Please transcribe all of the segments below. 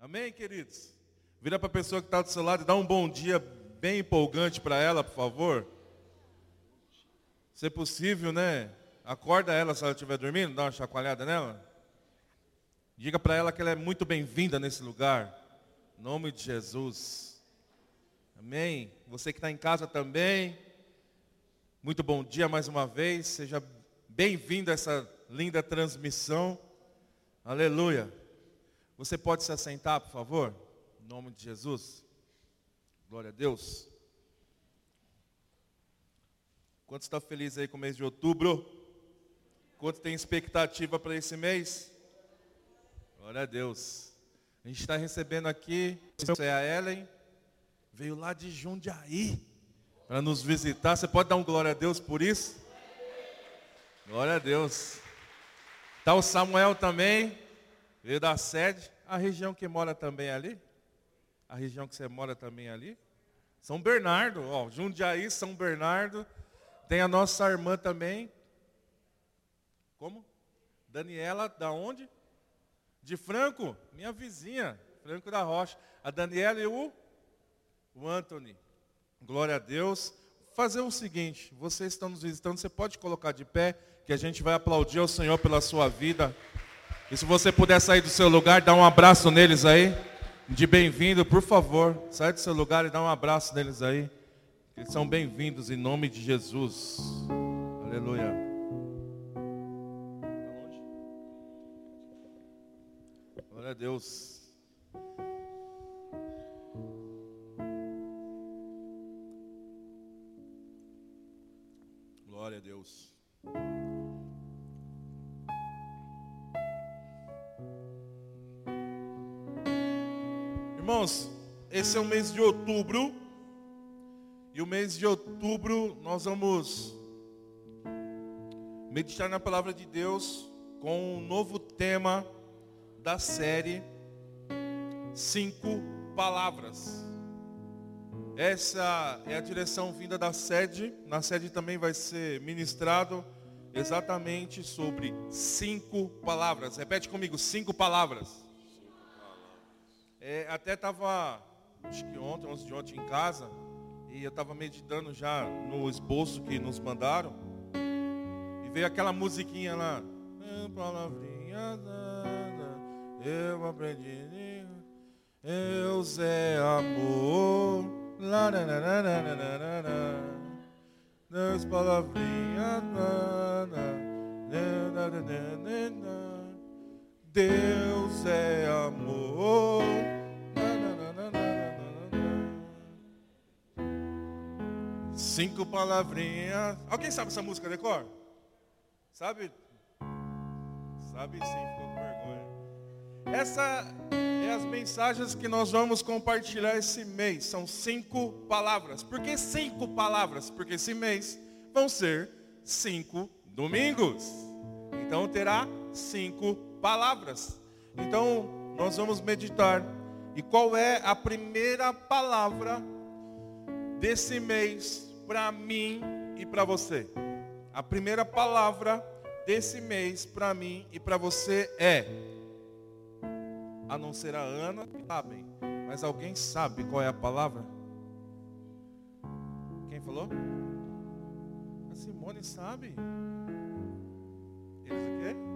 Amém, queridos? Vira para a pessoa que está do seu lado e dá um bom dia bem empolgante para ela, por favor. Se possível, né? Acorda ela se ela estiver dormindo, dá uma chacoalhada nela. Diga para ela que ela é muito bem-vinda nesse lugar. Em nome de Jesus. Amém. Você que está em casa também. Muito bom dia mais uma vez. Seja bem-vindo a essa linda transmissão. Aleluia. Você pode se assentar, por favor? Em nome de Jesus. Glória a Deus. Quanto está feliz aí com o mês de outubro? Quanto tem expectativa para esse mês? Glória a Deus. A gente está recebendo aqui, é a Ellen, veio lá de Jundiaí para nos visitar. Você pode dar um glória a Deus por isso? Glória a Deus. Está o Samuel também, veio da sede. A região que mora também ali? A região que você mora também ali? São Bernardo, ó, Jundiaí, São Bernardo. Tem a nossa irmã também. Como? Daniela, da onde? De Franco, minha vizinha, Franco da Rocha. A Daniela e o, o Anthony. Glória a Deus. Fazer o seguinte, vocês estão nos visitando, você pode colocar de pé, que a gente vai aplaudir ao Senhor pela sua vida. E se você puder sair do seu lugar, dá um abraço neles aí. De bem-vindo, por favor. Sai do seu lugar e dá um abraço neles aí. Eles são bem-vindos em nome de Jesus. Aleluia. Glória a Deus. Glória a Deus. Irmãos, esse é o mês de outubro. E o mês de outubro nós vamos meditar na palavra de Deus com um novo tema da série Cinco Palavras. Essa é a direção vinda da sede. Na sede também vai ser ministrado exatamente sobre cinco palavras. Repete comigo, cinco palavras. É, até estava, acho que ontem, antes de ontem em casa, e eu estava meditando já no esboço que nos mandaram, e veio aquela musiquinha lá, palavrinha, eu aprendi, Deus é amor, Deus palavrinha, Deus é amor. Cinco palavrinhas. Alguém sabe essa música, decor? Sabe? Sabe sim, ficou com vergonha. Essa é as mensagens que nós vamos compartilhar esse mês. São cinco palavras. Por que cinco palavras? Porque esse mês vão ser cinco domingos. Então terá cinco palavras. Então nós vamos meditar. E qual é a primeira palavra desse mês para mim e para você. A primeira palavra desse mês para mim e para você é a não ser a Ana, sabem, mas alguém sabe qual é a palavra? Quem falou? A Simone sabe. Eles o quê?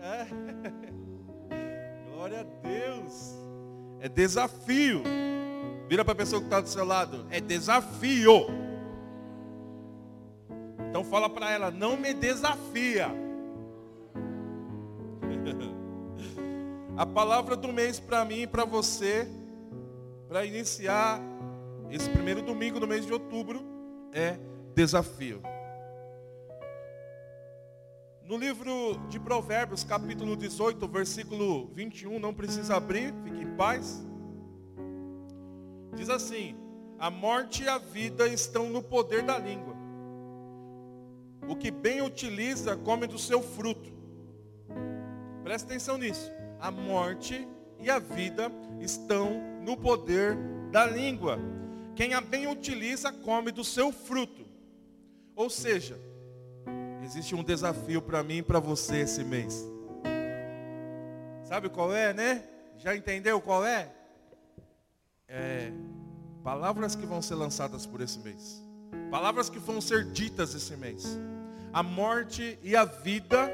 É. Glória a Deus. É desafio. Vira para a pessoa que está do seu lado. É desafio. Então fala para ela, não me desafia. A palavra do mês para mim e para você, para iniciar esse primeiro domingo do mês de outubro, é desafio. No livro de Provérbios, capítulo 18, versículo 21, não precisa abrir, fique em paz. Diz assim: a morte e a vida estão no poder da língua. O que bem utiliza come do seu fruto. Presta atenção nisso. A morte e a vida estão no poder da língua. Quem a bem utiliza come do seu fruto. Ou seja, existe um desafio para mim e para você esse mês. Sabe qual é, né? Já entendeu qual é? É palavras que vão ser lançadas por esse mês. Palavras que vão ser ditas esse mês. A morte e a vida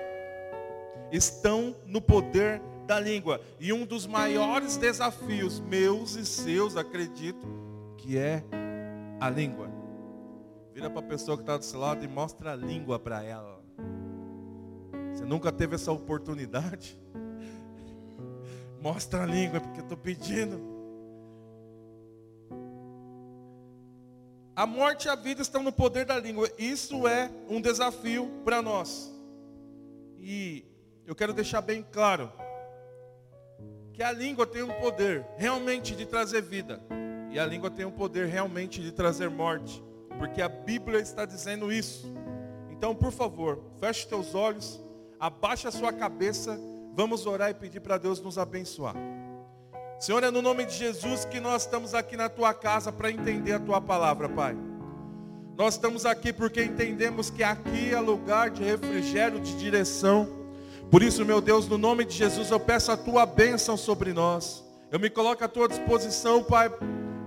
estão no poder da língua. E um dos maiores desafios meus e seus, acredito, que é a língua. Vira para a pessoa que está do seu lado e mostra a língua para ela. Você nunca teve essa oportunidade? Mostra a língua, porque eu estou pedindo. A morte e a vida estão no poder da língua. Isso é um desafio para nós. E eu quero deixar bem claro que a língua tem um poder realmente de trazer vida. E a língua tem um poder realmente de trazer morte. Porque a Bíblia está dizendo isso. Então, por favor, feche teus olhos, abaixe a sua cabeça, vamos orar e pedir para Deus nos abençoar. Senhor, é no nome de Jesus que nós estamos aqui na tua casa para entender a tua palavra, Pai. Nós estamos aqui porque entendemos que aqui é lugar de refrigério, de direção. Por isso, meu Deus, no nome de Jesus, eu peço a tua bênção sobre nós. Eu me coloco à tua disposição, Pai,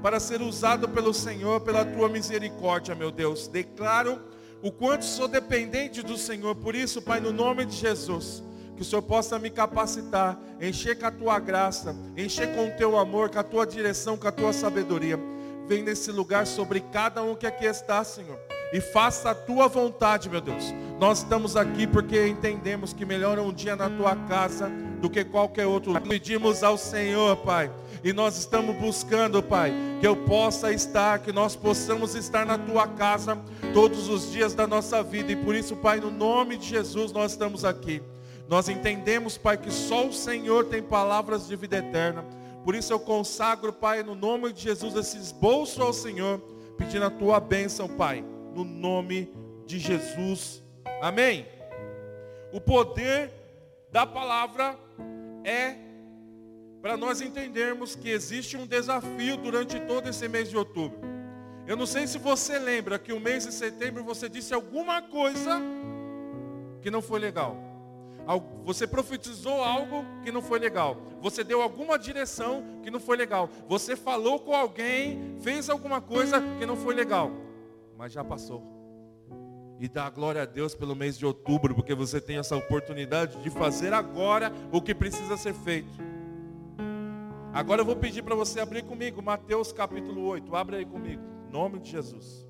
para ser usado pelo Senhor, pela tua misericórdia, meu Deus. Declaro o quanto sou dependente do Senhor. Por isso, Pai, no nome de Jesus, que o Senhor possa me capacitar, encher com a tua graça, encher com o teu amor, com a tua direção, com a tua sabedoria. Vem nesse lugar sobre cada um que aqui está, Senhor. E faça a tua vontade, meu Deus. Nós estamos aqui porque entendemos que melhor é um dia na tua casa do que qualquer outro. Pedimos ao Senhor, Pai. E nós estamos buscando, Pai, que eu possa estar, que nós possamos estar na tua casa todos os dias da nossa vida. E por isso, Pai, no nome de Jesus, nós estamos aqui. Nós entendemos, Pai, que só o Senhor tem palavras de vida eterna. Por isso eu consagro, Pai, no nome de Jesus, esse esboço ao Senhor, pedindo a tua bênção, Pai, no nome de Jesus. Amém. O poder da palavra é para nós entendermos que existe um desafio durante todo esse mês de outubro. Eu não sei se você lembra que o mês de setembro você disse alguma coisa que não foi legal. Você profetizou algo que não foi legal. Você deu alguma direção que não foi legal. Você falou com alguém, fez alguma coisa que não foi legal. Mas já passou. E dá glória a Deus pelo mês de outubro, porque você tem essa oportunidade de fazer agora o que precisa ser feito. Agora eu vou pedir para você abrir comigo Mateus capítulo 8. Abre aí comigo. Em nome de Jesus.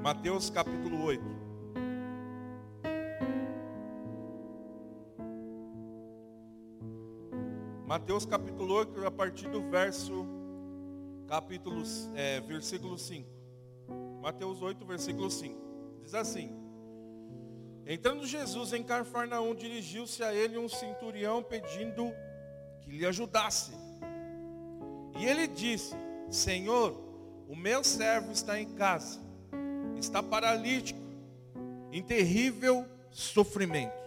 Mateus capítulo 8. Mateus capítulo 8, a partir do verso, capítulo, é, versículo 5. Mateus 8, versículo 5. Diz assim: Entrando Jesus em Carfarnaum, dirigiu-se a ele um centurião pedindo que lhe ajudasse. E ele disse: Senhor, o meu servo está em casa, está paralítico, em terrível sofrimento.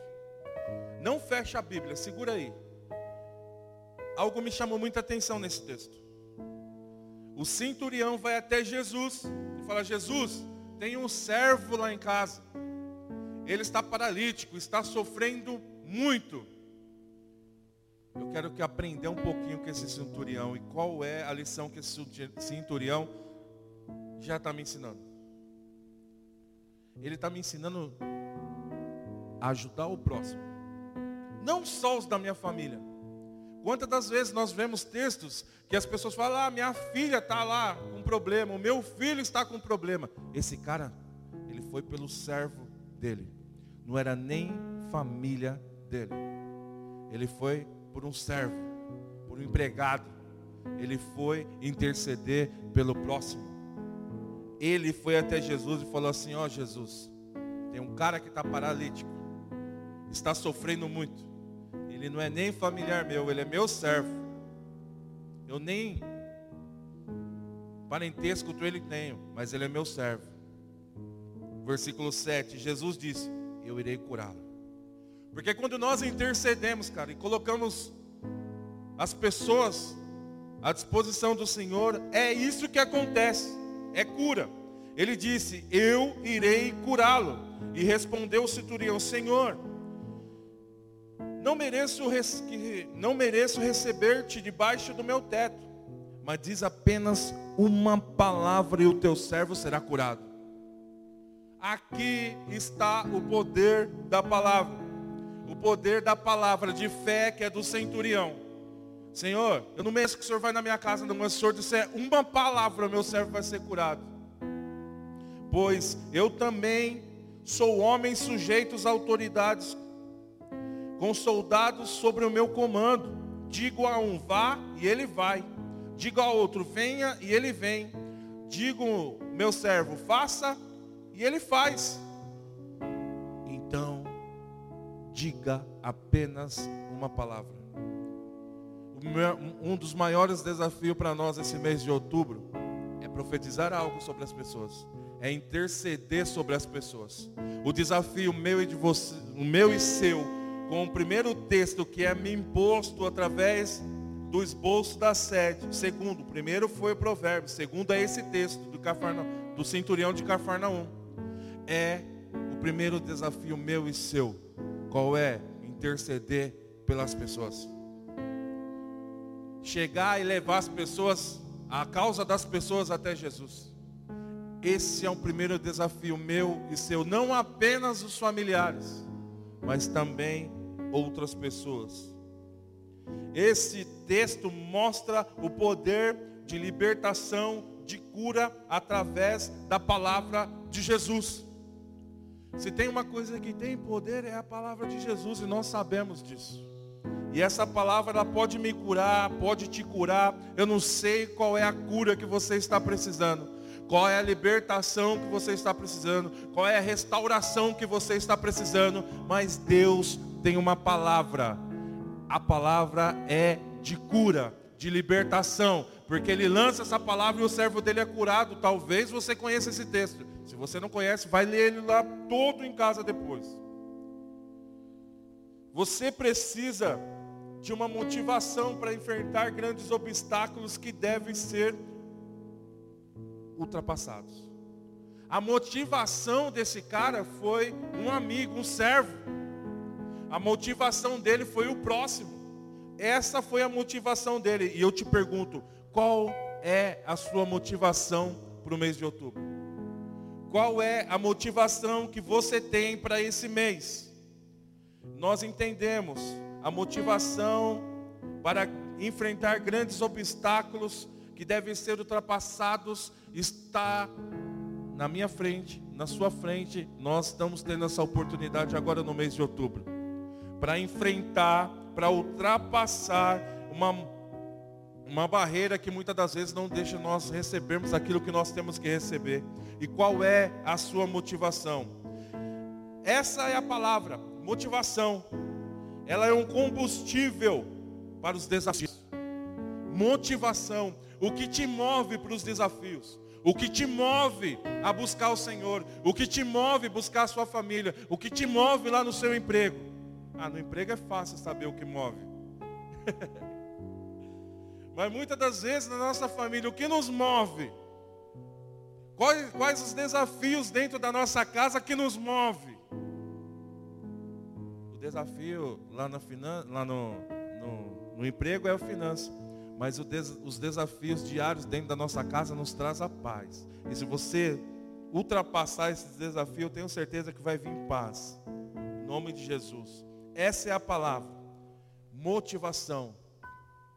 Não fecha a Bíblia, segura aí algo me chamou muita atenção nesse texto. O centurião vai até Jesus e fala: Jesus, tem um servo lá em casa. Ele está paralítico, está sofrendo muito. Eu quero que aprender um pouquinho com esse centurião e qual é a lição que esse centurião já está me ensinando. Ele está me ensinando a ajudar o próximo. Não só os da minha família Quantas das vezes nós vemos textos que as pessoas falam, ah, minha filha está lá com problema, o meu filho está com problema. Esse cara, ele foi pelo servo dele. Não era nem família dele. Ele foi por um servo, por um empregado. Ele foi interceder pelo próximo. Ele foi até Jesus e falou assim, ó oh, Jesus, tem um cara que está paralítico, está sofrendo muito. Ele não é nem familiar meu, ele é meu servo. Eu nem parentesco com ele tenho, mas ele é meu servo. Versículo 7, Jesus disse: Eu irei curá-lo. Porque quando nós intercedemos, cara, e colocamos as pessoas à disposição do Senhor, é isso que acontece, é cura. Ele disse: Eu irei curá-lo. E respondeu o centurião: Senhor, não mereço, não mereço receber-te debaixo do meu teto, mas diz apenas uma palavra e o teu servo será curado. Aqui está o poder da palavra. O poder da palavra de fé que é do centurião. Senhor, eu não mereço que o Senhor vai na minha casa, não, mas o Senhor disser uma palavra, meu servo vai ser curado. Pois eu também sou homem sujeito às autoridades, com soldados sobre o meu comando. Digo a um vá e ele vai. Digo a outro venha e ele vem. Digo meu servo faça e ele faz. Então, diga apenas uma palavra. Um dos maiores desafios para nós esse mês de outubro é profetizar algo sobre as pessoas, é interceder sobre as pessoas. O desafio meu e de você, o meu e seu, com o primeiro texto que é me imposto através do esboço da sede. Segundo, primeiro foi o provérbio. Segundo é esse texto do, Cafarnaum, do centurião de Cafarnaum é o primeiro desafio meu e seu. Qual é? Interceder pelas pessoas. Chegar e levar as pessoas, a causa das pessoas até Jesus. Esse é o primeiro desafio meu e seu, não apenas os familiares, mas também outras pessoas. Esse texto mostra o poder de libertação, de cura através da palavra de Jesus. Se tem uma coisa que tem poder é a palavra de Jesus e nós sabemos disso. E essa palavra ela pode me curar, pode te curar. Eu não sei qual é a cura que você está precisando. Qual é a libertação que você está precisando? Qual é a restauração que você está precisando? Mas Deus tem uma palavra. A palavra é de cura, de libertação, porque ele lança essa palavra e o servo dele é curado. Talvez você conheça esse texto. Se você não conhece, vai ler ele lá todo em casa depois. Você precisa de uma motivação para enfrentar grandes obstáculos que devem ser ultrapassados. A motivação desse cara foi um amigo, um servo. A motivação dele foi o próximo. Essa foi a motivação dele. E eu te pergunto, qual é a sua motivação para o mês de outubro? Qual é a motivação que você tem para esse mês? Nós entendemos a motivação para enfrentar grandes obstáculos que devem ser ultrapassados está na minha frente, na sua frente. Nós estamos tendo essa oportunidade agora no mês de outubro para enfrentar, para ultrapassar uma uma barreira que muitas das vezes não deixa nós recebermos aquilo que nós temos que receber. E qual é a sua motivação? Essa é a palavra, motivação. Ela é um combustível para os desafios. Motivação, o que te move para os desafios. O que te move a buscar o Senhor, o que te move buscar a sua família, o que te move lá no seu emprego. Ah, no emprego é fácil saber o que move. Mas muitas das vezes na nossa família, o que nos move? Quais, quais os desafios dentro da nossa casa que nos move? O desafio lá, lá no, no, no emprego é o finanças. Mas des os desafios diários dentro da nossa casa nos traz a paz. E se você ultrapassar esse desafio, eu tenho certeza que vai vir paz. Em nome de Jesus. Essa é a palavra. Motivação.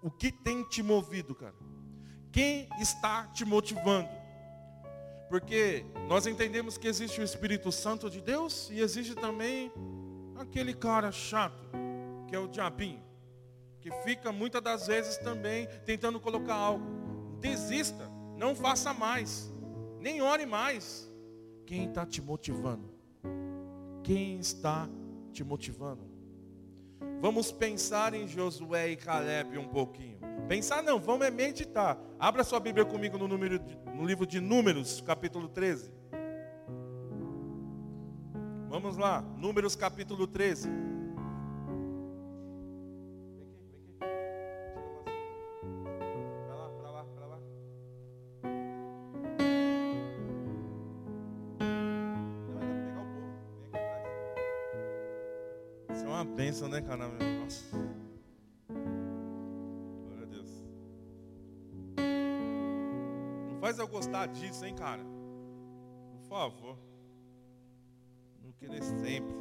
O que tem te movido, cara? Quem está te motivando? Porque nós entendemos que existe o Espírito Santo de Deus e existe também aquele cara chato, que é o diabinho, que fica muitas das vezes também tentando colocar algo. Desista, não faça mais, nem ore mais. Quem está te motivando? Quem está te motivando? Vamos pensar em Josué e Caleb um pouquinho. Pensar não, vamos é meditar. Abra sua Bíblia comigo no, número, no livro de Números, capítulo 13. Vamos lá, Números capítulo 13. Né, cara? Nossa. Glória a Deus. Não faz eu gostar disso, hein, cara? Por favor. Não querer sempre.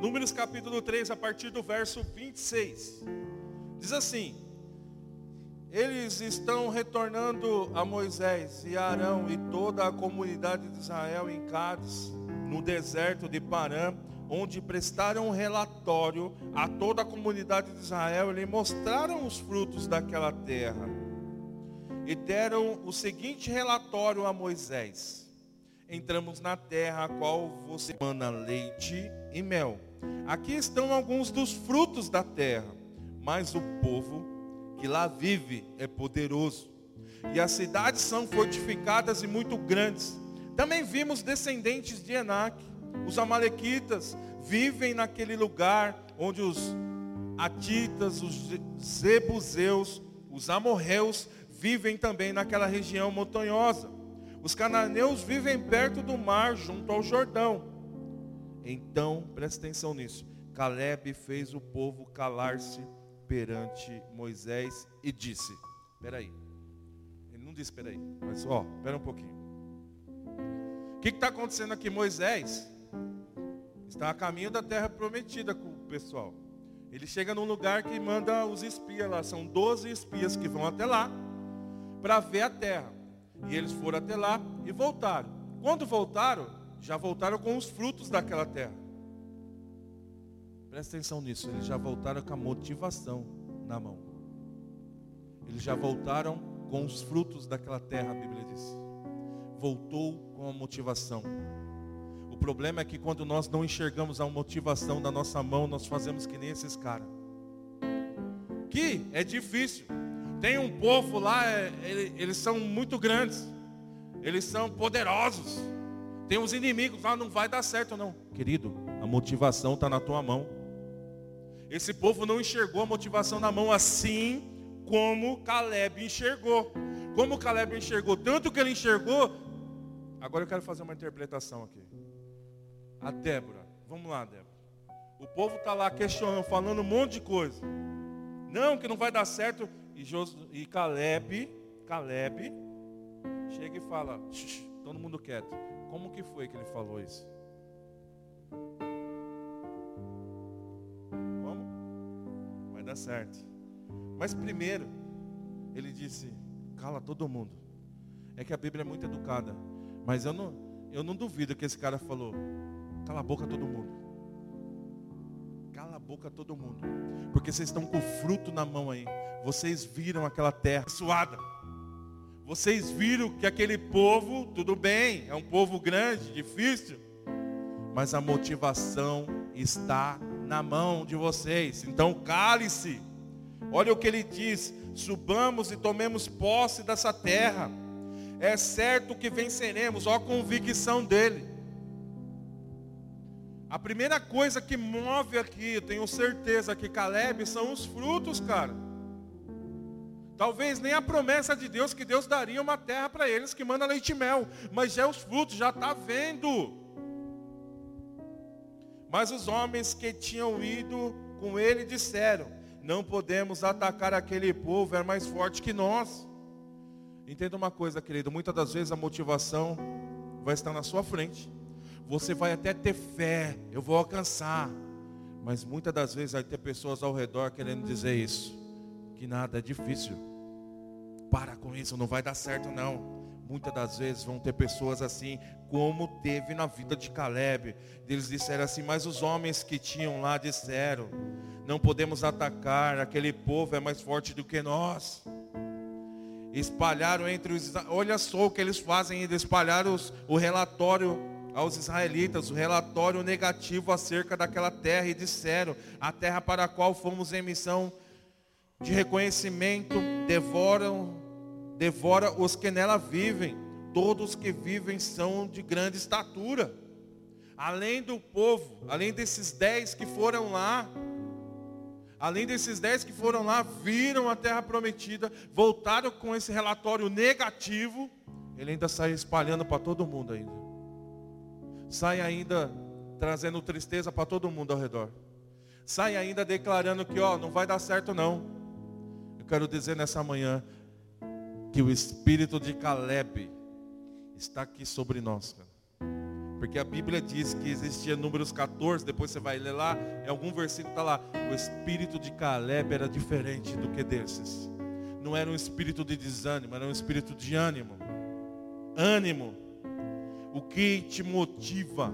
Números capítulo 3, a partir do verso 26. Diz assim: Eles estão retornando a Moisés e Arão e toda a comunidade de Israel em Cádiz, no deserto de Parã onde prestaram um relatório a toda a comunidade de Israel e mostraram os frutos daquela terra. E deram o seguinte relatório a Moisés: Entramos na terra a qual você mana leite e mel. Aqui estão alguns dos frutos da terra, mas o povo que lá vive é poderoso. E as cidades são fortificadas e muito grandes. Também vimos descendentes de Enaque os amalequitas vivem naquele lugar onde os atitas, os zebuseus, os amorreus vivem também naquela região montanhosa. Os cananeus vivem perto do mar, junto ao Jordão. Então, presta atenção nisso. Caleb fez o povo calar-se perante Moisés e disse: Espera aí. Ele não disse espera aí, mas ó, espera um pouquinho. O que está acontecendo aqui? Moisés está a caminho da terra prometida com o pessoal. Ele chega num lugar que manda os espias lá, são 12 espias que vão até lá para ver a terra. E eles foram até lá e voltaram. Quando voltaram, já voltaram com os frutos daquela terra. Presta atenção nisso, eles já voltaram com a motivação na mão. Eles já voltaram com os frutos daquela terra, a Bíblia diz. Voltou com a motivação problema é que quando nós não enxergamos a motivação da nossa mão, nós fazemos que nem esses caras. Que é difícil. Tem um povo lá, é, eles são muito grandes. Eles são poderosos. Tem uns inimigos lá, não vai dar certo não. Querido, a motivação está na tua mão. Esse povo não enxergou a motivação na mão assim como Caleb enxergou. Como Caleb enxergou, tanto que ele enxergou. Agora eu quero fazer uma interpretação aqui a Débora. Vamos lá, Débora. O povo está lá questionando, falando um monte de coisa. Não, que não vai dar certo. E, Jos, e Caleb, Caleb, chega e fala, todo mundo quieto. Como que foi que ele falou isso? Como? Vai dar certo. Mas primeiro, ele disse, cala todo mundo. É que a Bíblia é muito educada. Mas eu não, eu não duvido que esse cara falou, Cala a boca todo mundo. Cala a boca todo mundo. Porque vocês estão com o fruto na mão aí. Vocês viram aquela terra suada. Vocês viram que aquele povo, tudo bem, é um povo grande, difícil. Mas a motivação está na mão de vocês. Então cale-se. Olha o que ele diz: subamos e tomemos posse dessa terra. É certo que venceremos, ó a convicção dele. A primeira coisa que move aqui, eu tenho certeza que Caleb são os frutos, cara. Talvez nem a promessa de Deus que Deus daria uma terra para eles que manda leite e mel, mas já é os frutos, já está vendo. Mas os homens que tinham ido com ele disseram: Não podemos atacar aquele povo, é mais forte que nós. Entenda uma coisa, querido: muitas das vezes a motivação vai estar na sua frente. Você vai até ter fé, eu vou alcançar. Mas muitas das vezes vai ter pessoas ao redor querendo dizer isso. Que nada é difícil. Para com isso, não vai dar certo não. Muitas das vezes vão ter pessoas assim, como teve na vida de Caleb. Eles disseram assim, mas os homens que tinham lá disseram, não podemos atacar, aquele povo é mais forte do que nós. Espalharam entre os. Olha só o que eles fazem, eles espalharam os, o relatório aos israelitas o relatório negativo acerca daquela terra e disseram: a terra para a qual fomos em missão de reconhecimento devoram, devora os que nela vivem. Todos que vivem são de grande estatura. Além do povo, além desses dez que foram lá, além desses dez que foram lá, viram a terra prometida, voltaram com esse relatório negativo, ele ainda sai espalhando para todo mundo ainda sai ainda trazendo tristeza para todo mundo ao redor. sai ainda declarando que ó, não vai dar certo não. Eu quero dizer nessa manhã que o espírito de Caleb está aqui sobre nós, cara. Porque a Bíblia diz que existia números 14, depois você vai ler lá, em algum versículo está lá, o espírito de Caleb era diferente do que desses. Não era um espírito de desânimo, era um espírito de ânimo. Ânimo. O que te motiva?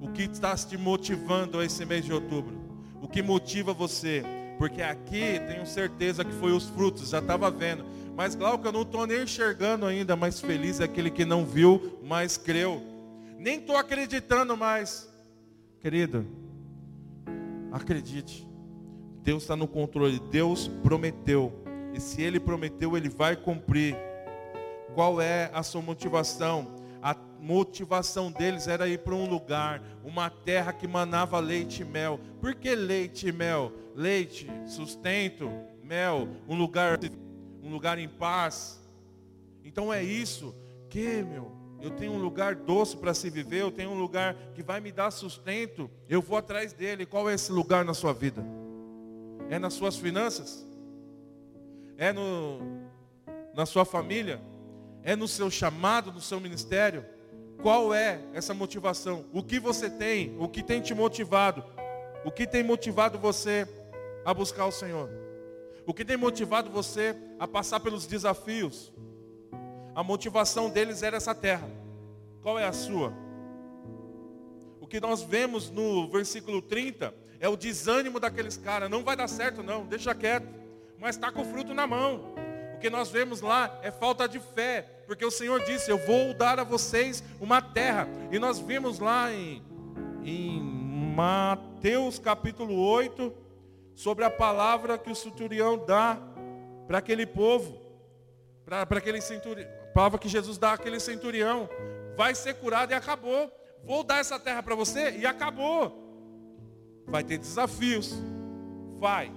O que está te motivando esse mês de outubro? O que motiva você? Porque aqui tenho certeza que foi os frutos, já estava vendo. Mas Glauco, eu não estou nem enxergando ainda, mas feliz é aquele que não viu, mas creu nem estou acreditando mais. Querido, acredite. Deus está no controle. Deus prometeu. E se Ele prometeu, Ele vai cumprir. Qual é a sua motivação? Motivação deles era ir para um lugar, uma terra que manava leite e mel. Por que leite e mel? Leite, sustento, mel, um lugar, um lugar em paz. Então é isso que, meu, eu tenho um lugar doce para se viver, eu tenho um lugar que vai me dar sustento, eu vou atrás dele. Qual é esse lugar na sua vida? É nas suas finanças? É no, na sua família? É no seu chamado, no seu ministério? Qual é essa motivação? O que você tem? O que tem te motivado? O que tem motivado você a buscar o Senhor? O que tem motivado você a passar pelos desafios? A motivação deles era essa terra. Qual é a sua? O que nós vemos no versículo 30 é o desânimo daqueles caras. Não vai dar certo, não, deixa quieto. Mas está com o fruto na mão. O que nós vemos lá é falta de fé, porque o Senhor disse: Eu vou dar a vocês uma terra. E nós vimos lá em, em Mateus capítulo 8, sobre a palavra que o centurião dá para aquele povo, para aquele centurião palavra que Jesus dá àquele centurião. Vai ser curado e acabou. Vou dar essa terra para você e acabou. Vai ter desafios. Vai.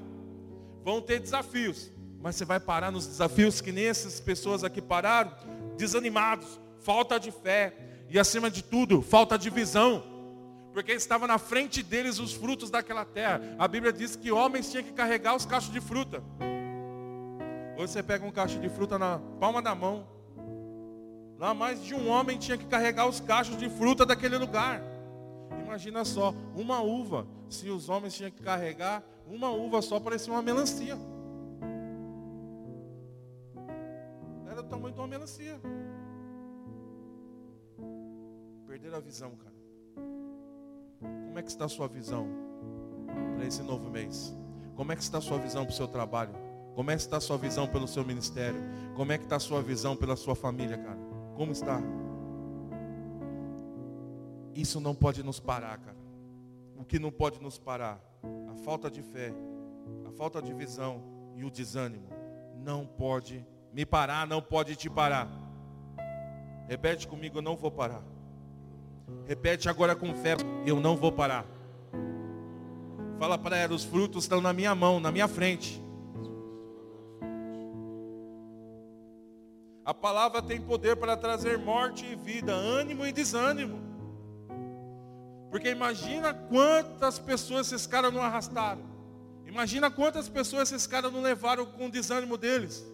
Vão ter desafios. Mas você vai parar nos desafios que nem essas pessoas aqui pararam, desanimados, falta de fé e acima de tudo, falta de visão. Porque estava na frente deles os frutos daquela terra. A Bíblia diz que homens tinham que carregar os cachos de fruta. Hoje você pega um cacho de fruta na palma da mão, Lá mais de um homem tinha que carregar os cachos de fruta daquele lugar. Imagina só, uma uva. Se os homens tinham que carregar, uma uva só parecia uma melancia. Tamanho de uma melancia. Perderam a visão, cara. Como é que está a sua visão para esse novo mês? Como é que está a sua visão para o seu trabalho? Como é que está a sua visão pelo seu ministério? Como é que está a sua visão pela sua família, cara? Como está? Isso não pode nos parar, cara. O que não pode nos parar? A falta de fé, a falta de visão e o desânimo. Não pode me parar, não pode te parar. Repete comigo, eu não vou parar. Repete agora com fé, eu não vou parar. Fala para ela, os frutos estão na minha mão, na minha frente. A palavra tem poder para trazer morte e vida, ânimo e desânimo. Porque imagina quantas pessoas esses caras não arrastaram. Imagina quantas pessoas esses caras não levaram com o desânimo deles.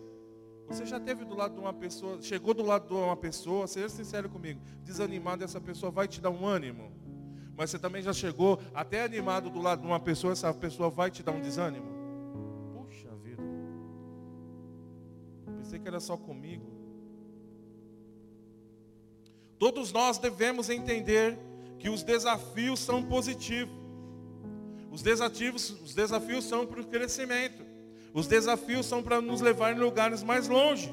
Você já teve do lado de uma pessoa, chegou do lado de uma pessoa, seja sincero comigo, desanimado, essa pessoa vai te dar um ânimo. Mas você também já chegou até animado do lado de uma pessoa, essa pessoa vai te dar um desânimo. Puxa vida. Pensei que era só comigo. Todos nós devemos entender que os desafios são positivos. Os desafios, os desafios são para o crescimento. Os desafios são para nos levar em lugares mais longe.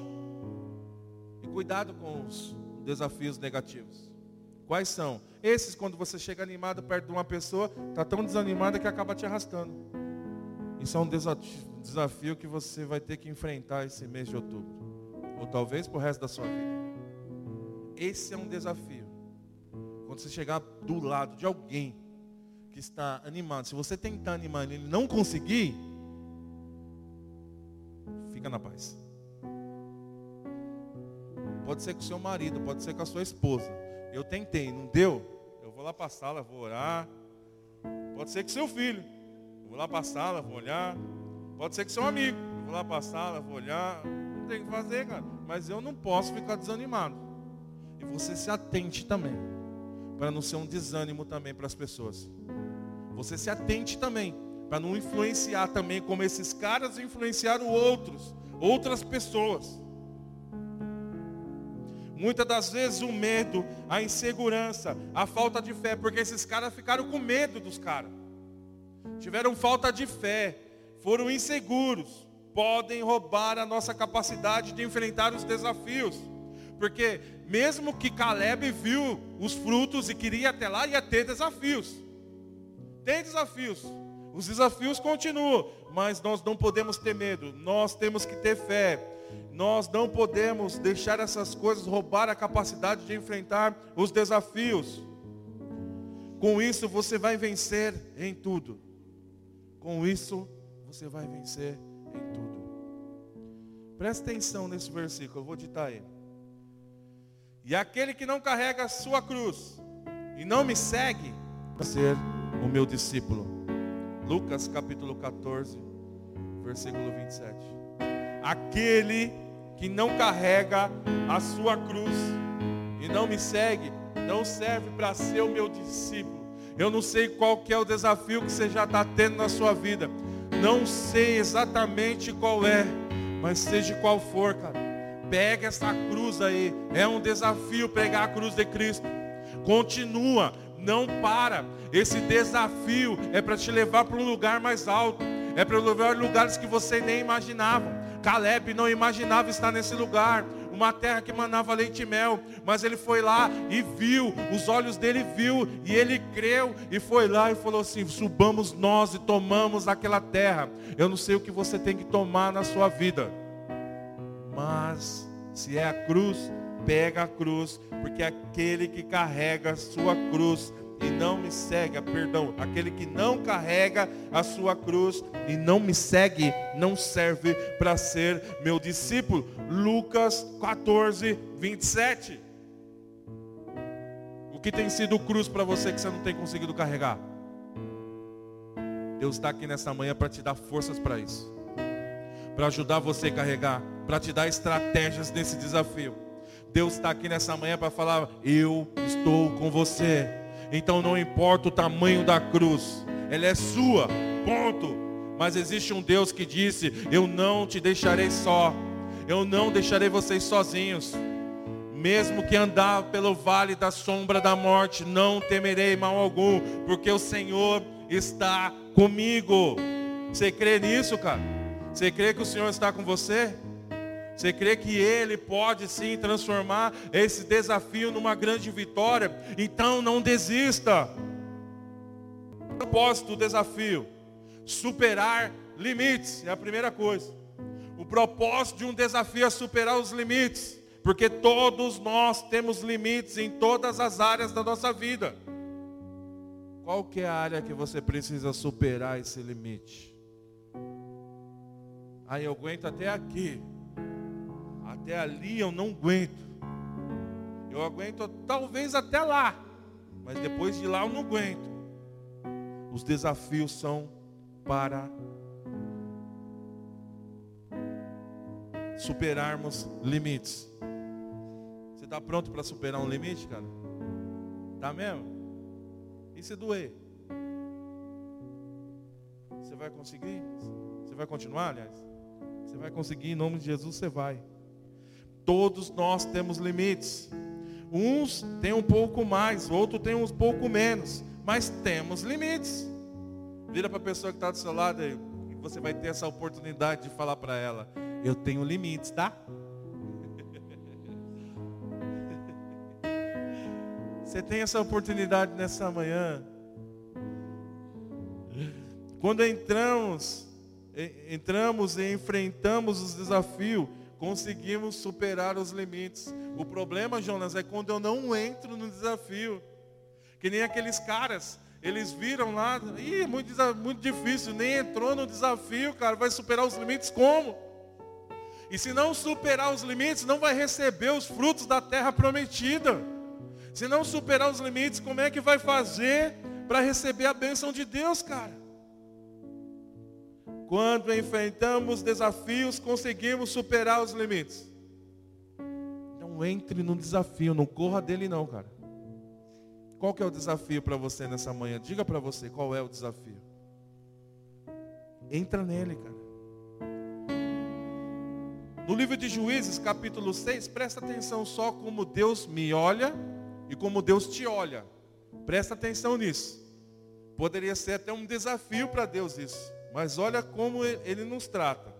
E cuidado com os desafios negativos. Quais são? Esses quando você chega animado perto de uma pessoa, está tão desanimada que acaba te arrastando. Isso é um desafio que você vai ter que enfrentar esse mês de outubro. Ou talvez para o resto da sua vida. Esse é um desafio. Quando você chegar do lado de alguém que está animado, se você tentar animar ele e não conseguir, fica na paz. Pode ser com o seu marido, pode ser com a sua esposa. Eu tentei, não deu? Eu vou lá para a sala, vou orar. Pode ser com seu filho. vou lá para a sala, vou olhar. Pode ser seja um amigo. Eu vou lá para a sala, vou olhar. Não tem o que fazer, cara. Mas eu não posso ficar desanimado. E você se atente também. Para não ser um desânimo também para as pessoas. Você se atente também. Para não influenciar também como esses caras influenciaram outros. Outras pessoas. Muitas das vezes o medo, a insegurança, a falta de fé, porque esses caras ficaram com medo dos caras. Tiveram falta de fé, foram inseguros, podem roubar a nossa capacidade de enfrentar os desafios. Porque mesmo que Caleb viu os frutos e queria até lá, ia ter desafios. Tem desafios. Os desafios continuam, mas nós não podemos ter medo. Nós temos que ter fé. Nós não podemos deixar essas coisas roubar a capacidade de enfrentar os desafios. Com isso você vai vencer em tudo. Com isso você vai vencer em tudo. Presta atenção nesse versículo, eu vou ditar ele. E aquele que não carrega a sua cruz e não me segue, vai ser o meu discípulo. Lucas capítulo 14, versículo 27. Aquele que não carrega a sua cruz e não me segue, não serve para ser o meu discípulo. Eu não sei qual que é o desafio que você já está tendo na sua vida. Não sei exatamente qual é, mas seja qual for, cara. Pega essa cruz aí. É um desafio pegar a cruz de Cristo. Continua, não para. Esse desafio é para te levar para um lugar mais alto. É para levar lugares que você nem imaginava. Caleb não imaginava estar nesse lugar, uma terra que manava leite e mel, mas ele foi lá e viu, os olhos dele viu e ele creu e foi lá e falou assim: "Subamos nós e tomamos aquela terra". Eu não sei o que você tem que tomar na sua vida. Mas se é a cruz, pega a cruz, porque aquele que carrega a sua cruz e não me segue, perdão, aquele que não carrega a sua cruz e não me segue, não serve para ser meu discípulo. Lucas 14, 27. O que tem sido cruz para você que você não tem conseguido carregar? Deus está aqui nessa manhã para te dar forças para isso, para ajudar você a carregar, para te dar estratégias nesse desafio. Deus está aqui nessa manhã para falar: Eu estou com você. Então não importa o tamanho da cruz, ela é sua, ponto. Mas existe um Deus que disse: Eu não te deixarei só, eu não deixarei vocês sozinhos. Mesmo que andar pelo vale da sombra da morte, não temerei mal algum, porque o Senhor está comigo. Você crê nisso, cara? Você crê que o Senhor está com você? Você crê que Ele pode sim transformar esse desafio numa grande vitória? Então não desista. O propósito do desafio: superar limites, é a primeira coisa. O propósito de um desafio é superar os limites, porque todos nós temos limites em todas as áreas da nossa vida. Qual que é a área que você precisa superar esse limite? Aí eu aguento até aqui. Até ali eu não aguento. Eu aguento talvez até lá, mas depois de lá eu não aguento. Os desafios são para superarmos limites. Você está pronto para superar um limite, cara? Tá mesmo? E se doer? Você vai conseguir? Você vai continuar, aliás? Você vai conseguir, em nome de Jesus, você vai. Todos nós temos limites. Uns têm um pouco mais, outros têm um pouco menos, mas temos limites. Vira para a pessoa que está do seu lado e você vai ter essa oportunidade de falar para ela: Eu tenho limites, tá? Você tem essa oportunidade nessa manhã. Quando entramos, entramos e enfrentamos os desafios, conseguimos superar os limites. O problema, Jonas, é quando eu não entro no desafio. Que nem aqueles caras, eles viram lá, ih, muito, muito difícil, nem entrou no desafio, cara, vai superar os limites como? E se não superar os limites, não vai receber os frutos da terra prometida. Se não superar os limites, como é que vai fazer para receber a bênção de Deus, cara? Quando enfrentamos desafios, conseguimos superar os limites. Não entre no desafio, não corra dele não, cara. Qual que é o desafio para você nessa manhã? Diga para você qual é o desafio. Entra nele, cara. No livro de Juízes, capítulo 6, presta atenção só como Deus me olha e como Deus te olha. Presta atenção nisso. Poderia ser até um desafio para Deus isso. Mas olha como ele nos trata.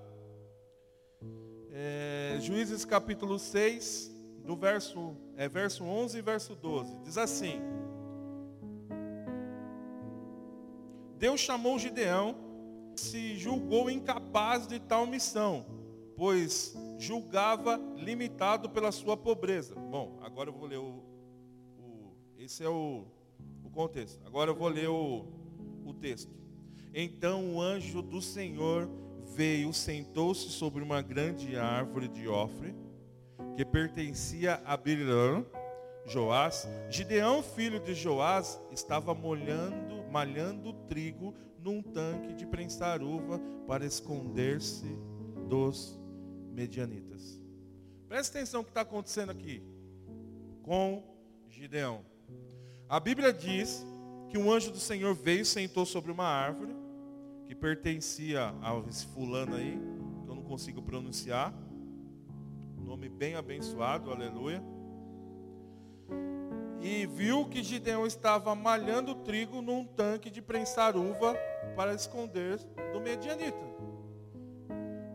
É, Juízes capítulo 6, do verso, é, verso 11 e verso 12. Diz assim. Deus chamou Gideão, se julgou incapaz de tal missão, pois julgava limitado pela sua pobreza. Bom, agora eu vou ler o. o esse é o, o contexto. Agora eu vou ler o, o texto. Então o anjo do Senhor veio, sentou-se sobre uma grande árvore de Ofre, que pertencia a Bilhã, Joás. Gideão, filho de Joás, estava molhando, malhando trigo num tanque de prensar uva para esconder-se dos medianitas. Presta atenção no que está acontecendo aqui com Gideão. A Bíblia diz que um anjo do Senhor veio sentou sobre uma árvore que pertencia a esse fulano aí, que eu não consigo pronunciar. Nome bem abençoado, aleluia. E viu que Gideão estava malhando trigo num tanque de prensar uva para esconder do medianita.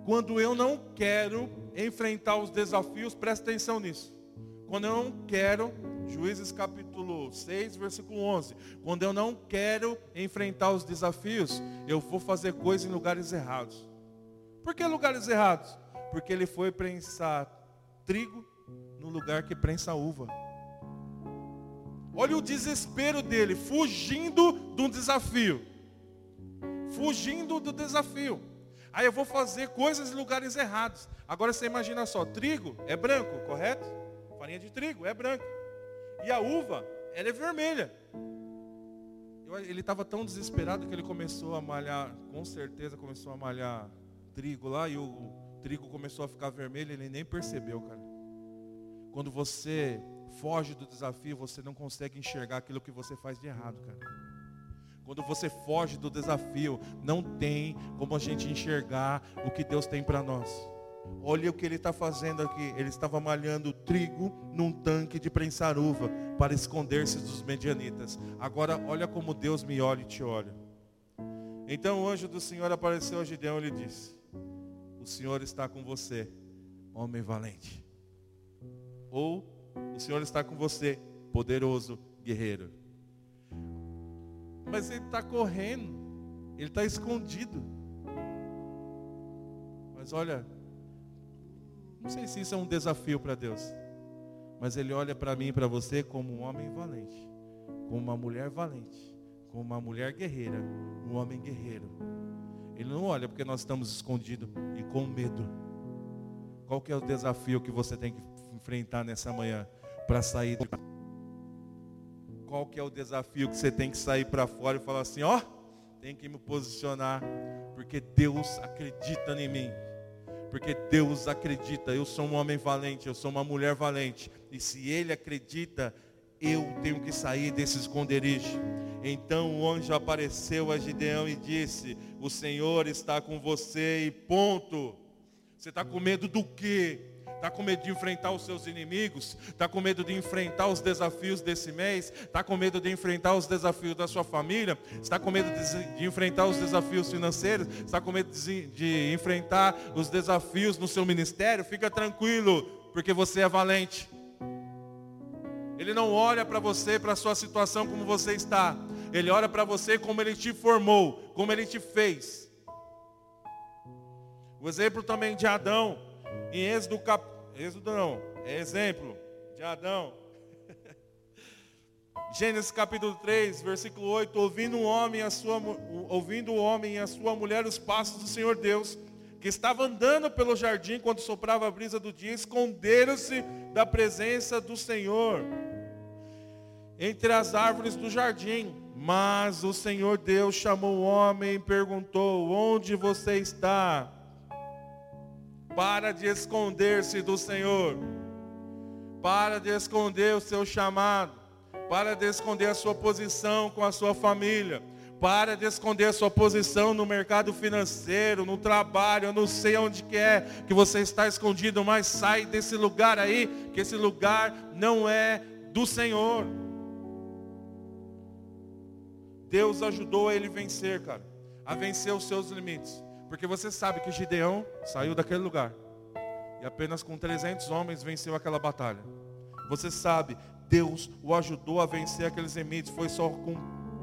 Quando eu não quero enfrentar os desafios, presta atenção nisso. Quando eu não quero Juízes capítulo 6, versículo 11. Quando eu não quero enfrentar os desafios, eu vou fazer coisas em lugares errados. Por que lugares errados? Porque ele foi prensar trigo no lugar que prensa uva. Olha o desespero dele, fugindo de um desafio. Fugindo do desafio. Aí eu vou fazer coisas em lugares errados. Agora você imagina só, trigo é branco, correto? Farinha de trigo é branco. E a uva, ela é vermelha. Ele estava tão desesperado que ele começou a malhar, com certeza começou a malhar trigo lá e o trigo começou a ficar vermelho, ele nem percebeu, cara. Quando você foge do desafio, você não consegue enxergar aquilo que você faz de errado, cara. Quando você foge do desafio, não tem como a gente enxergar o que Deus tem para nós. Olha o que ele está fazendo aqui. Ele estava malhando trigo num tanque de prensar uva para esconder-se dos medianitas. Agora, olha como Deus me olha e te olha. Então o anjo do Senhor apareceu a Gideão e lhe disse: O Senhor está com você, homem valente. Ou o Senhor está com você, poderoso guerreiro. Mas ele está correndo, ele está escondido. Mas olha, não sei se isso é um desafio para Deus. Mas Ele olha para mim e para você como um homem valente, como uma mulher valente, como uma mulher guerreira, um homem guerreiro. Ele não olha porque nós estamos escondidos e com medo. Qual que é o desafio que você tem que enfrentar nessa manhã para sair? Qual que é o desafio que você tem que sair para fora e falar assim, ó, oh, tem que me posicionar, porque Deus acredita em mim porque Deus acredita, eu sou um homem valente, eu sou uma mulher valente, e se Ele acredita, eu tenho que sair desse esconderijo. Então o anjo apareceu a Gideão e disse: O Senhor está com você, e ponto. Você está com medo do quê? Está com medo de enfrentar os seus inimigos? Está com medo de enfrentar os desafios desse mês? Está com medo de enfrentar os desafios da sua família? Está com medo de, de enfrentar os desafios financeiros? Está com medo de, de enfrentar os desafios no seu ministério? Fica tranquilo, porque você é valente. Ele não olha para você, para a sua situação como você está. Ele olha para você como ele te formou, como ele te fez. O exemplo também de Adão. Em Êxodo, cap... Êxodo não, é exemplo de Adão. Gênesis capítulo 3, versículo 8, ouvindo, um homem a sua, ouvindo o homem e a sua mulher os passos do Senhor Deus, que estava andando pelo jardim quando soprava a brisa do dia, esconderam-se da presença do Senhor entre as árvores do jardim. Mas o Senhor Deus chamou o homem e perguntou: Onde você está? Para de esconder-se do Senhor. Para de esconder o seu chamado. Para de esconder a sua posição com a sua família. Para de esconder a sua posição no mercado financeiro, no trabalho, eu não sei onde que é que você está escondido, mas sai desse lugar aí, que esse lugar não é do Senhor. Deus ajudou ele a vencer, cara, a vencer os seus limites. Porque você sabe que Gideão saiu daquele lugar. E apenas com 300 homens venceu aquela batalha. Você sabe, Deus o ajudou a vencer aqueles limites. Foi só com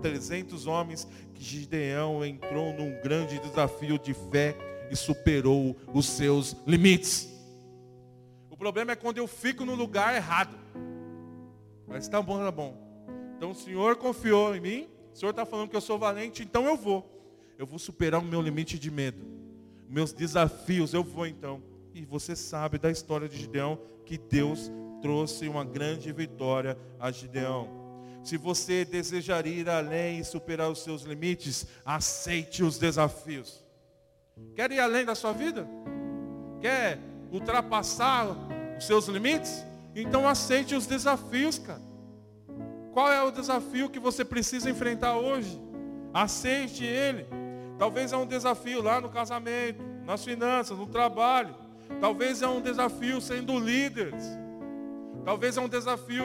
300 homens que Gideão entrou num grande desafio de fé e superou os seus limites. O problema é quando eu fico no lugar errado. Mas está bom, está bom. Então o Senhor confiou em mim. O Senhor está falando que eu sou valente, então eu vou. Eu vou superar o meu limite de medo. Meus desafios, eu vou então. E você sabe da história de Gideão que Deus trouxe uma grande vitória a Gideão. Se você desejar ir além e superar os seus limites, aceite os desafios. Quer ir além da sua vida? Quer ultrapassar os seus limites? Então aceite os desafios, cara. Qual é o desafio que você precisa enfrentar hoje? Aceite ele. Talvez é um desafio lá no casamento, nas finanças, no trabalho. Talvez é um desafio sendo líderes. Talvez é um desafio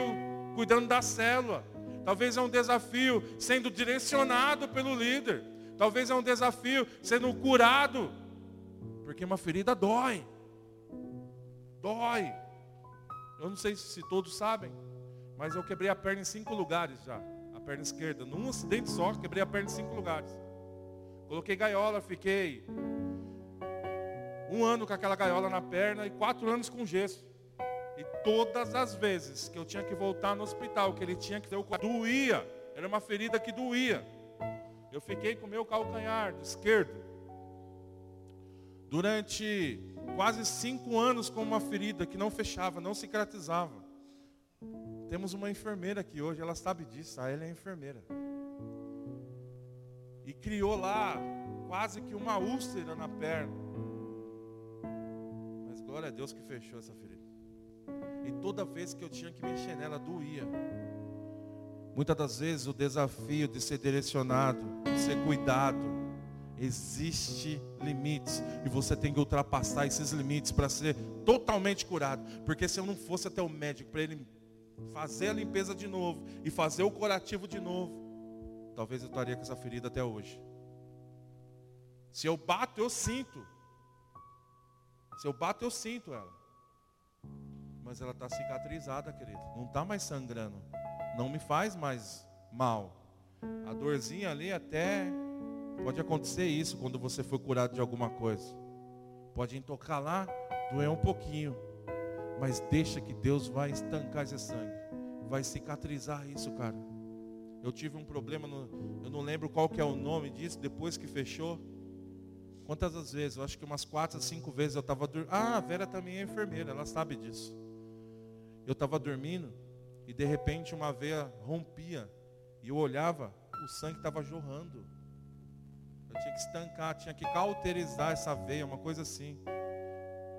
cuidando da célula. Talvez é um desafio sendo direcionado pelo líder. Talvez é um desafio sendo curado. Porque uma ferida dói. Dói. Eu não sei se todos sabem, mas eu quebrei a perna em cinco lugares já. A perna esquerda. Num acidente só, quebrei a perna em cinco lugares. Coloquei gaiola, fiquei um ano com aquela gaiola na perna e quatro anos com gesso. E todas as vezes que eu tinha que voltar no hospital, que ele tinha que ter o doía, era uma ferida que doía. Eu fiquei com o meu calcanhar esquerdo durante quase cinco anos com uma ferida que não fechava, não cicatrizava. Temos uma enfermeira aqui hoje, ela sabe disso, ela é enfermeira. Criou lá quase que uma úlcera na perna. Glória a Deus que fechou essa ferida. E toda vez que eu tinha que mexer nela, doía. Muitas das vezes o desafio de ser direcionado, de ser cuidado, existe limites e você tem que ultrapassar esses limites para ser totalmente curado. Porque se eu não fosse até o médico para ele fazer a limpeza de novo e fazer o curativo de novo, talvez eu estaria com essa ferida até hoje. Se eu bato, eu sinto. Se eu bato, eu sinto ela. Mas ela está cicatrizada, querido. Não está mais sangrando. Não me faz mais mal. A dorzinha ali até pode acontecer isso quando você for curado de alguma coisa. Pode tocar lá, doer um pouquinho. Mas deixa que Deus vai estancar esse sangue. Vai cicatrizar isso, cara. Eu tive um problema, no, eu não lembro qual que é o nome disso, depois que fechou. Quantas as vezes? Eu acho que umas quatro, cinco vezes eu estava dormindo. Ah, a Vera também é enfermeira, ela sabe disso. Eu estava dormindo e de repente uma veia rompia. E eu olhava, o sangue estava jorrando. Eu tinha que estancar, tinha que cauterizar essa veia, uma coisa assim.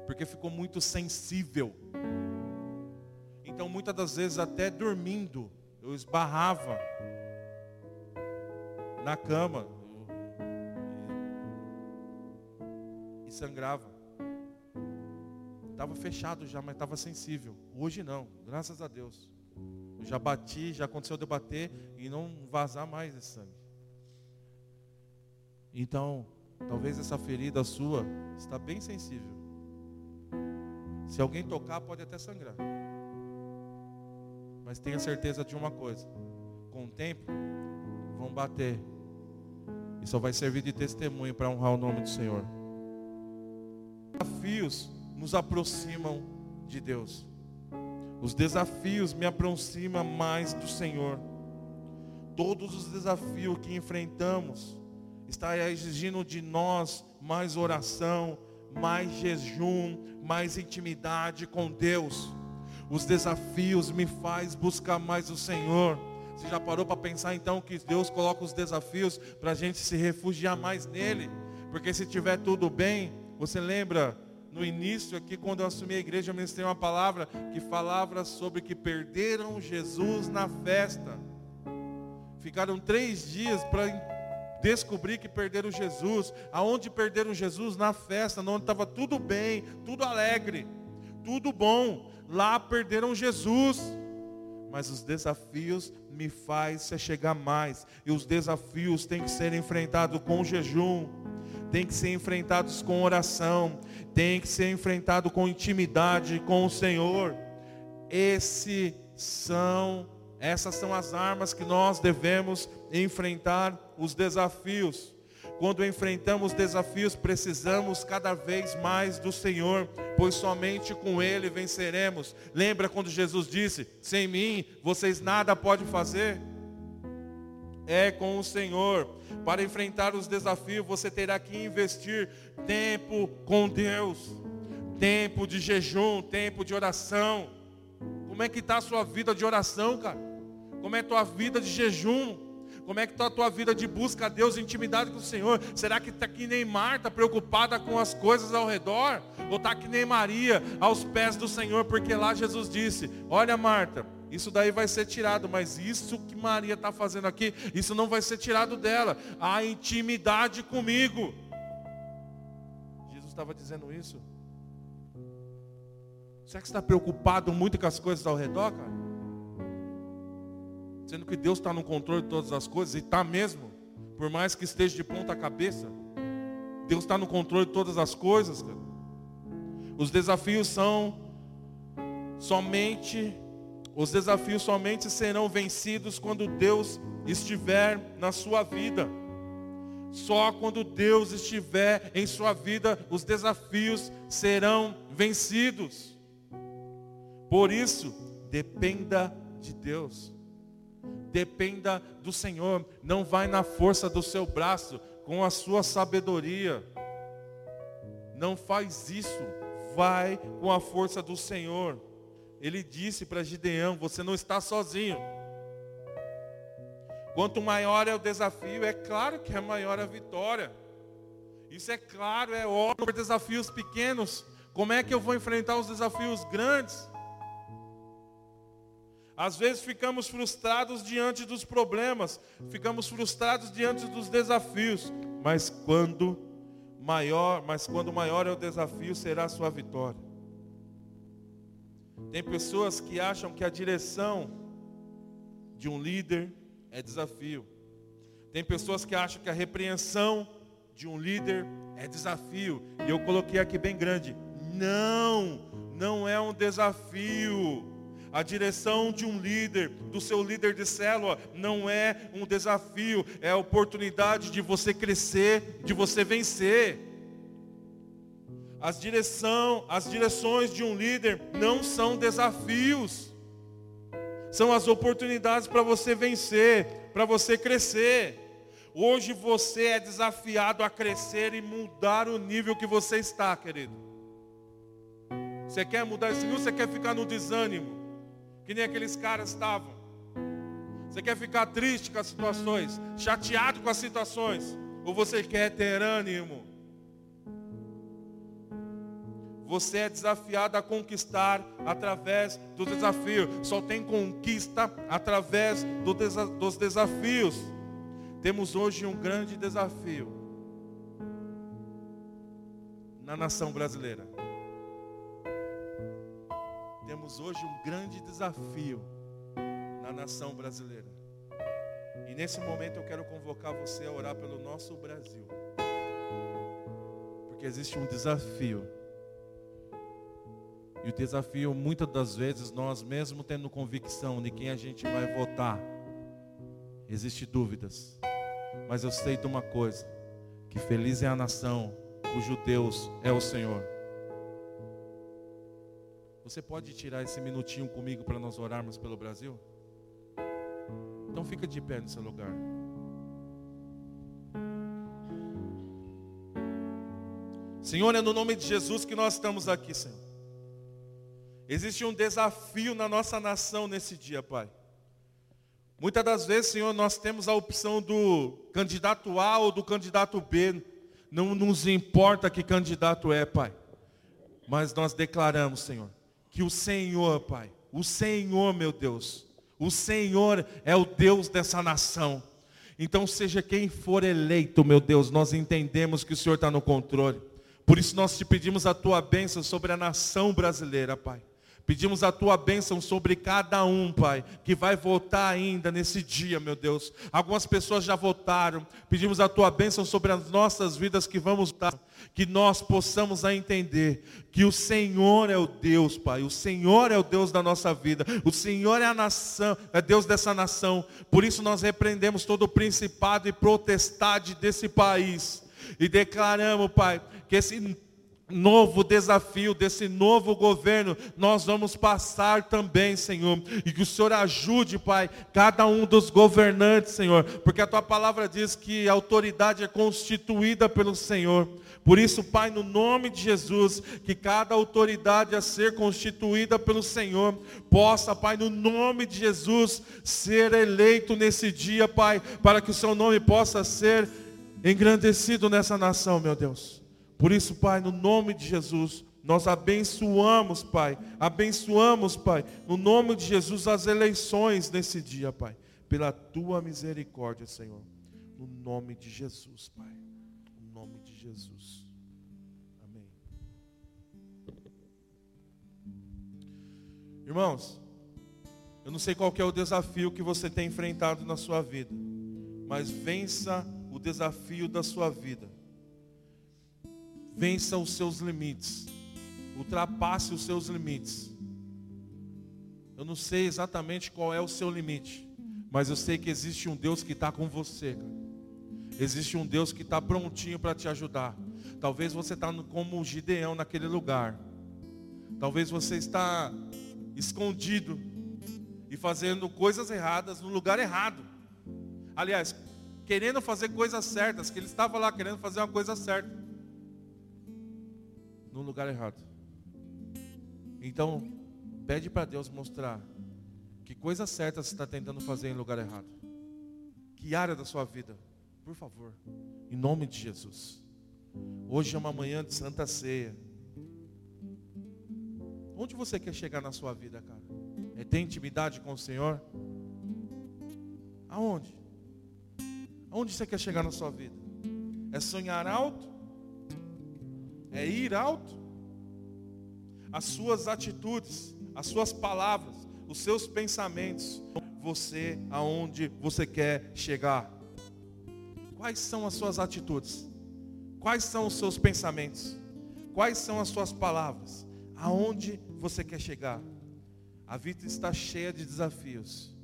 Porque ficou muito sensível. Então muitas das vezes até dormindo, eu esbarrava na cama, e sangrava. Estava fechado já, mas estava sensível. Hoje não, graças a Deus. Eu já bati, já aconteceu de eu bater e não vazar mais esse sangue. Então, talvez essa ferida sua está bem sensível. Se alguém tocar, pode até sangrar. Mas tenha certeza de uma coisa: com o tempo, vão bater. E só vai servir de testemunho para honrar o nome do Senhor desafios nos aproximam de Deus. Os desafios me aproximam mais do Senhor. Todos os desafios que enfrentamos está exigindo de nós mais oração, mais jejum, mais intimidade com Deus. Os desafios me faz buscar mais o Senhor. Você já parou para pensar então que Deus coloca os desafios para a gente se refugiar mais nele? Porque se tiver tudo bem, você lembra no início aqui, quando eu assumi a igreja, eu ministrei uma palavra que falava sobre que perderam Jesus na festa. Ficaram três dias para descobrir que perderam Jesus. Aonde perderam Jesus? Na festa, onde estava tudo bem, tudo alegre, tudo bom. Lá perderam Jesus mas os desafios me faz se chegar mais. E os desafios têm que ser enfrentados com jejum, têm que ser enfrentados com oração, têm que ser enfrentados com intimidade com o Senhor. Esse são, essas são as armas que nós devemos enfrentar os desafios. Quando enfrentamos desafios, precisamos cada vez mais do Senhor, pois somente com Ele venceremos. Lembra quando Jesus disse: Sem mim vocês nada podem fazer? É com o Senhor. Para enfrentar os desafios, você terá que investir tempo com Deus, tempo de jejum, tempo de oração. Como é que está a sua vida de oração, cara? Como é a tua vida de jejum? Como é que está a tua vida de busca a Deus, intimidade com o Senhor? Será que está que nem Marta, preocupada com as coisas ao redor? Ou está que nem Maria, aos pés do Senhor? Porque lá Jesus disse, olha Marta, isso daí vai ser tirado, mas isso que Maria está fazendo aqui, isso não vai ser tirado dela. A intimidade comigo. Jesus estava dizendo isso. Será que você está preocupado muito com as coisas ao redor, cara? Sendo que Deus está no controle de todas as coisas, e está mesmo, por mais que esteja de ponta cabeça. Deus está no controle de todas as coisas. Cara. Os desafios são somente, os desafios somente serão vencidos quando Deus estiver na sua vida. Só quando Deus estiver em sua vida, os desafios serão vencidos. Por isso, dependa de Deus. Dependa do Senhor. Não vai na força do seu braço, com a sua sabedoria. Não faz isso. Vai com a força do Senhor. Ele disse para Gideão: Você não está sozinho. Quanto maior é o desafio, é claro que é maior a vitória. Isso é claro, é óbvio. Desafios pequenos. Como é que eu vou enfrentar os desafios grandes? Às vezes ficamos frustrados diante dos problemas, ficamos frustrados diante dos desafios, mas quando maior, mas quando maior é o desafio, será a sua vitória. Tem pessoas que acham que a direção de um líder é desafio. Tem pessoas que acham que a repreensão de um líder é desafio. E eu coloquei aqui bem grande: não, não é um desafio. A direção de um líder, do seu líder de célula, não é um desafio, é a oportunidade de você crescer, de você vencer. As, direção, as direções de um líder não são desafios, são as oportunidades para você vencer, para você crescer. Hoje você é desafiado a crescer e mudar o nível que você está, querido. Você quer mudar esse nível? Você quer ficar no desânimo? Que nem aqueles caras estavam. Você quer ficar triste com as situações, chateado com as situações, ou você quer ter ânimo? Você é desafiado a conquistar através do desafio. Só tem conquista através do desa dos desafios. Temos hoje um grande desafio na nação brasileira temos hoje um grande desafio na nação brasileira. E nesse momento eu quero convocar você a orar pelo nosso Brasil. Porque existe um desafio. E o desafio, muitas das vezes, nós mesmo tendo convicção de quem a gente vai votar, existe dúvidas. Mas eu sei de uma coisa, que feliz é a nação cujo Deus é o Senhor. Você pode tirar esse minutinho comigo para nós orarmos pelo Brasil? Então fica de pé no seu lugar. Senhor, é no nome de Jesus que nós estamos aqui, Senhor. Existe um desafio na nossa nação nesse dia, Pai. Muitas das vezes, Senhor, nós temos a opção do candidato A ou do candidato B. Não nos importa que candidato é, Pai. Mas nós declaramos, Senhor, que o Senhor, Pai, o Senhor, meu Deus, o Senhor é o Deus dessa nação. Então, seja quem for eleito, meu Deus, nós entendemos que o Senhor está no controle. Por isso nós te pedimos a tua bênção sobre a nação brasileira, Pai. Pedimos a tua bênção sobre cada um, Pai, que vai votar ainda nesse dia, meu Deus. Algumas pessoas já votaram. Pedimos a tua bênção sobre as nossas vidas que vamos dar. Que nós possamos a entender que o Senhor é o Deus, Pai. O Senhor é o Deus da nossa vida. O Senhor é a nação, é Deus dessa nação. Por isso nós repreendemos todo o principado e protestade desse país. E declaramos, Pai, que esse novo desafio, desse novo governo, nós vamos passar também, Senhor. E que o Senhor ajude, Pai, cada um dos governantes, Senhor. Porque a tua palavra diz que a autoridade é constituída pelo Senhor. Por isso, Pai, no nome de Jesus, que cada autoridade a ser constituída pelo Senhor, possa, Pai, no nome de Jesus, ser eleito nesse dia, Pai, para que o seu nome possa ser engrandecido nessa nação, meu Deus. Por isso, Pai, no nome de Jesus, nós abençoamos, Pai. Abençoamos, Pai, no nome de Jesus, as eleições nesse dia, Pai. Pela tua misericórdia, Senhor. No nome de Jesus, Pai. No nome de Jesus. Amém. Irmãos, eu não sei qual é o desafio que você tem enfrentado na sua vida, mas vença o desafio da sua vida Vença os seus limites. Ultrapasse os seus limites. Eu não sei exatamente qual é o seu limite, mas eu sei que existe um Deus que está com você. Existe um Deus que está prontinho para te ajudar. Talvez você está como um Gideão naquele lugar. Talvez você está escondido e fazendo coisas erradas no lugar errado. Aliás, querendo fazer coisas certas, que ele estava lá querendo fazer uma coisa certa no lugar errado. Então, pede para Deus mostrar que coisa certa você está tentando fazer em lugar errado. Que área da sua vida, por favor, em nome de Jesus. Hoje é uma manhã de Santa Ceia. Onde você quer chegar na sua vida, cara? É ter intimidade com o Senhor? Aonde? Aonde você quer chegar na sua vida? É sonhar alto? É ir alto. As suas atitudes, as suas palavras, os seus pensamentos, você aonde você quer chegar. Quais são as suas atitudes? Quais são os seus pensamentos? Quais são as suas palavras? Aonde você quer chegar? A vida está cheia de desafios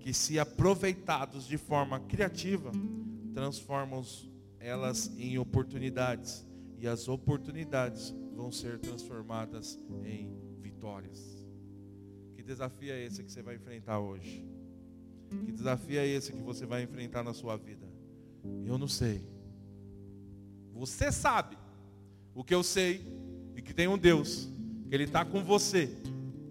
que, se aproveitados de forma criativa, transformam elas em oportunidades e as oportunidades vão ser transformadas em vitórias. Que desafio é esse que você vai enfrentar hoje? Que desafio é esse que você vai enfrentar na sua vida? Eu não sei. Você sabe. O que eu sei e que tem um Deus, que Ele está com você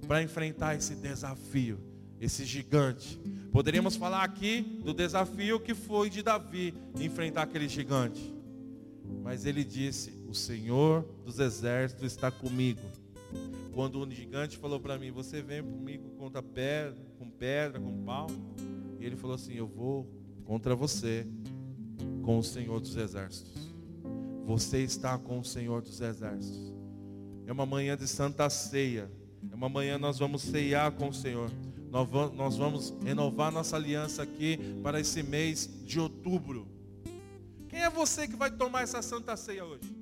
para enfrentar esse desafio, esse gigante. Poderíamos falar aqui do desafio que foi de Davi enfrentar aquele gigante. Mas ele disse: O Senhor dos exércitos está comigo. Quando o gigante falou para mim: Você vem comigo contra pedra, com pedra, com pau. E ele falou assim: Eu vou contra você com o Senhor dos exércitos. Você está com o Senhor dos exércitos. É uma manhã de santa ceia. É uma manhã nós vamos ceiar com o Senhor. Nós vamos renovar nossa aliança aqui para esse mês de outubro. Quem é você que vai tomar essa santa ceia hoje?